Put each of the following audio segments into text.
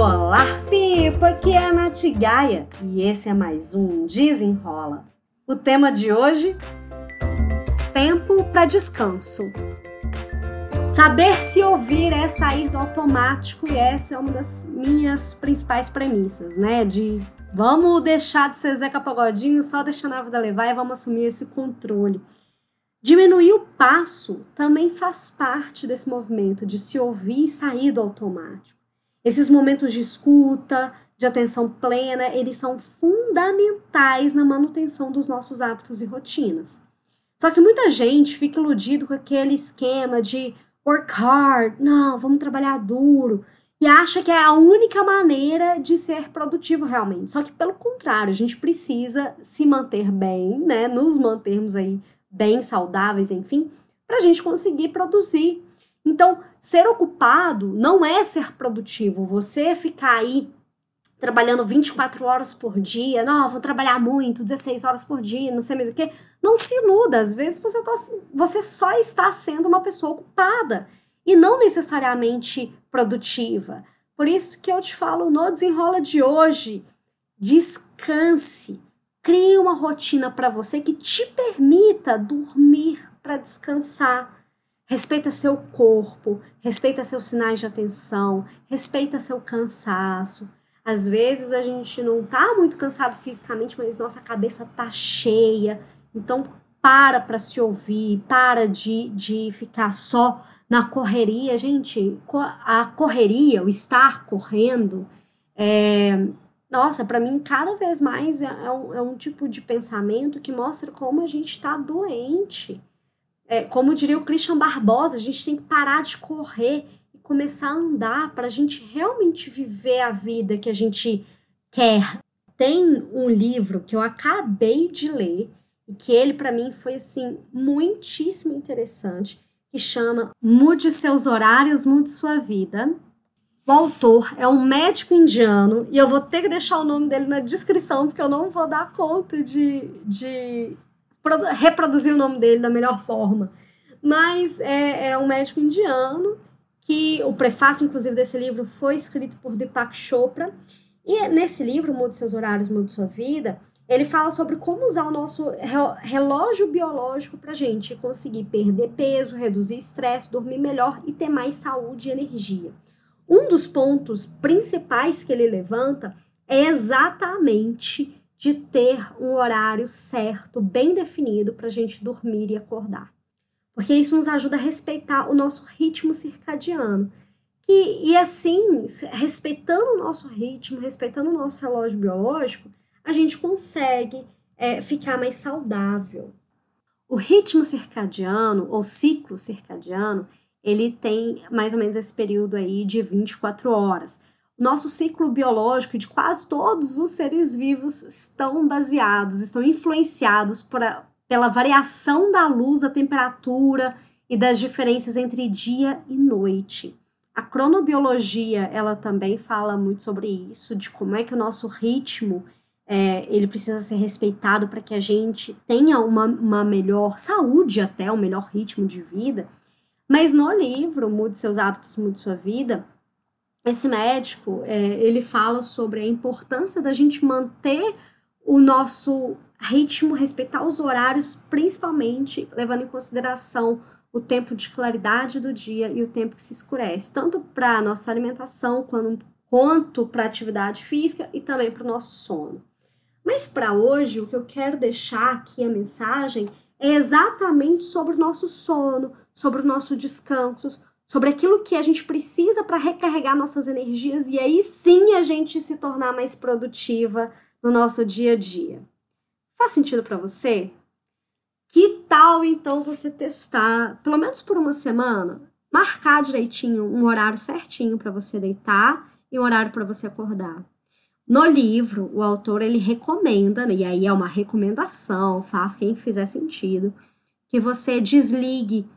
Olá, Pipa! Aqui é a Nath Gaia e esse é mais um Desenrola. O tema de hoje: Tempo para descanso. Saber se ouvir é sair do automático e essa é uma das minhas principais premissas, né? De vamos deixar de ser Zeca Pagodinho, só deixar a vida levar e vamos assumir esse controle. Diminuir o passo também faz parte desse movimento de se ouvir e sair do automático. Esses momentos de escuta, de atenção plena, eles são fundamentais na manutenção dos nossos hábitos e rotinas. Só que muita gente fica iludido com aquele esquema de work hard, não, vamos trabalhar duro, e acha que é a única maneira de ser produtivo realmente. Só que pelo contrário, a gente precisa se manter bem, né, nos mantermos aí bem saudáveis, enfim, para a gente conseguir produzir. Então, ser ocupado não é ser produtivo. Você ficar aí trabalhando 24 horas por dia, não, vou trabalhar muito, 16 horas por dia, não sei mais o que. Não se iluda, às vezes você, tá, você só está sendo uma pessoa ocupada e não necessariamente produtiva. Por isso que eu te falo no desenrola de hoje, descanse. Crie uma rotina para você que te permita dormir para descansar Respeita seu corpo, respeita seus sinais de atenção, respeita seu cansaço. Às vezes a gente não tá muito cansado fisicamente, mas nossa cabeça tá cheia. Então para para se ouvir, para de, de ficar só na correria. Gente, a correria, o estar correndo, é, nossa, para mim cada vez mais é, é, um, é um tipo de pensamento que mostra como a gente está doente é, como diria o Christian Barbosa, a gente tem que parar de correr e começar a andar para a gente realmente viver a vida que a gente quer. Tem um livro que eu acabei de ler e que ele para mim foi assim muitíssimo interessante, que chama Mude seus horários, mude sua vida. O autor é um médico indiano e eu vou ter que deixar o nome dele na descrição porque eu não vou dar conta de, de reproduzir o nome dele da melhor forma. Mas é, é um médico indiano que o prefácio, inclusive, desse livro foi escrito por Deepak Chopra. E nesse livro, Mude Seus Horários, Mude Sua Vida, ele fala sobre como usar o nosso relógio biológico para gente conseguir perder peso, reduzir estresse, dormir melhor e ter mais saúde e energia. Um dos pontos principais que ele levanta é exatamente de ter um horário certo, bem definido para a gente dormir e acordar. Porque isso nos ajuda a respeitar o nosso ritmo circadiano. E, e assim, respeitando o nosso ritmo, respeitando o nosso relógio biológico, a gente consegue é, ficar mais saudável. O ritmo circadiano, ou ciclo circadiano, ele tem mais ou menos esse período aí de 24 horas nosso ciclo biológico de quase todos os seres vivos estão baseados, estão influenciados por a, pela variação da luz, da temperatura e das diferenças entre dia e noite. A cronobiologia, ela também fala muito sobre isso, de como é que o nosso ritmo é, ele precisa ser respeitado para que a gente tenha uma, uma melhor saúde até, um melhor ritmo de vida. Mas no livro Mude Seus Hábitos, Mude Sua Vida, esse médico, é, ele fala sobre a importância da gente manter o nosso ritmo, respeitar os horários, principalmente levando em consideração o tempo de claridade do dia e o tempo que se escurece, tanto para a nossa alimentação quanto, para atividade física e também para o nosso sono. Mas para hoje, o que eu quero deixar aqui a mensagem é exatamente sobre o nosso sono, sobre o nosso descanso, sobre aquilo que a gente precisa para recarregar nossas energias e aí sim a gente se tornar mais produtiva no nosso dia a dia. Faz sentido para você? Que tal então você testar, pelo menos por uma semana, marcar direitinho um horário certinho para você deitar e um horário para você acordar? No livro, o autor ele recomenda, né, e aí é uma recomendação, faz quem fizer sentido, que você desligue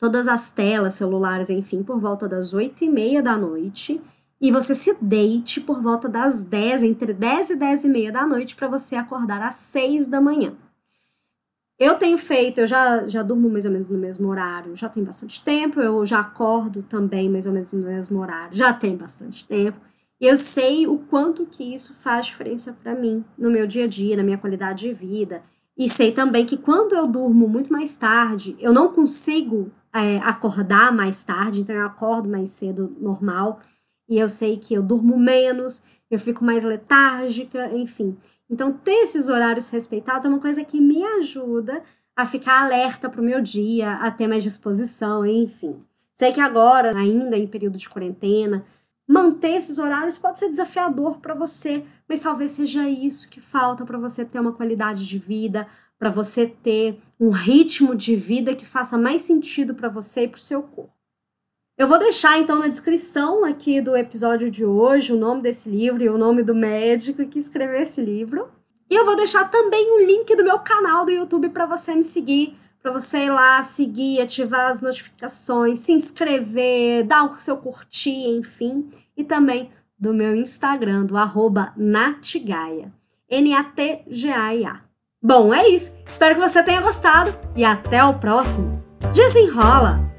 todas as telas celulares, enfim, por volta das 8 e meia da noite. E você se deite por volta das 10, entre 10 e 10 e meia da noite, para você acordar às 6 da manhã. Eu tenho feito, eu já, já durmo mais ou menos no mesmo horário, já tem bastante tempo, eu já acordo também mais ou menos no mesmo horário, já tem bastante tempo. Eu sei o quanto que isso faz diferença para mim no meu dia a dia, na minha qualidade de vida. E sei também que quando eu durmo muito mais tarde, eu não consigo é, acordar mais tarde, então eu acordo mais cedo normal. E eu sei que eu durmo menos, eu fico mais letárgica, enfim. Então, ter esses horários respeitados é uma coisa que me ajuda a ficar alerta para o meu dia, a ter mais disposição, enfim. Sei que agora, ainda em período de quarentena, manter esses horários pode ser desafiador para você, mas talvez seja isso que falta para você ter uma qualidade de vida, para você ter um ritmo de vida que faça mais sentido para você e para o seu corpo. Eu vou deixar então na descrição aqui do episódio de hoje o nome desse livro e o nome do médico que escreveu esse livro. E eu vou deixar também o link do meu canal do YouTube para você me seguir, para você ir lá seguir, ativar as notificações, se inscrever, dar o seu curtir, enfim. E também do meu Instagram, do arroba Natgaia. N-A-T-G-A-I-A. Bom, é isso. Espero que você tenha gostado e até o próximo. Desenrola!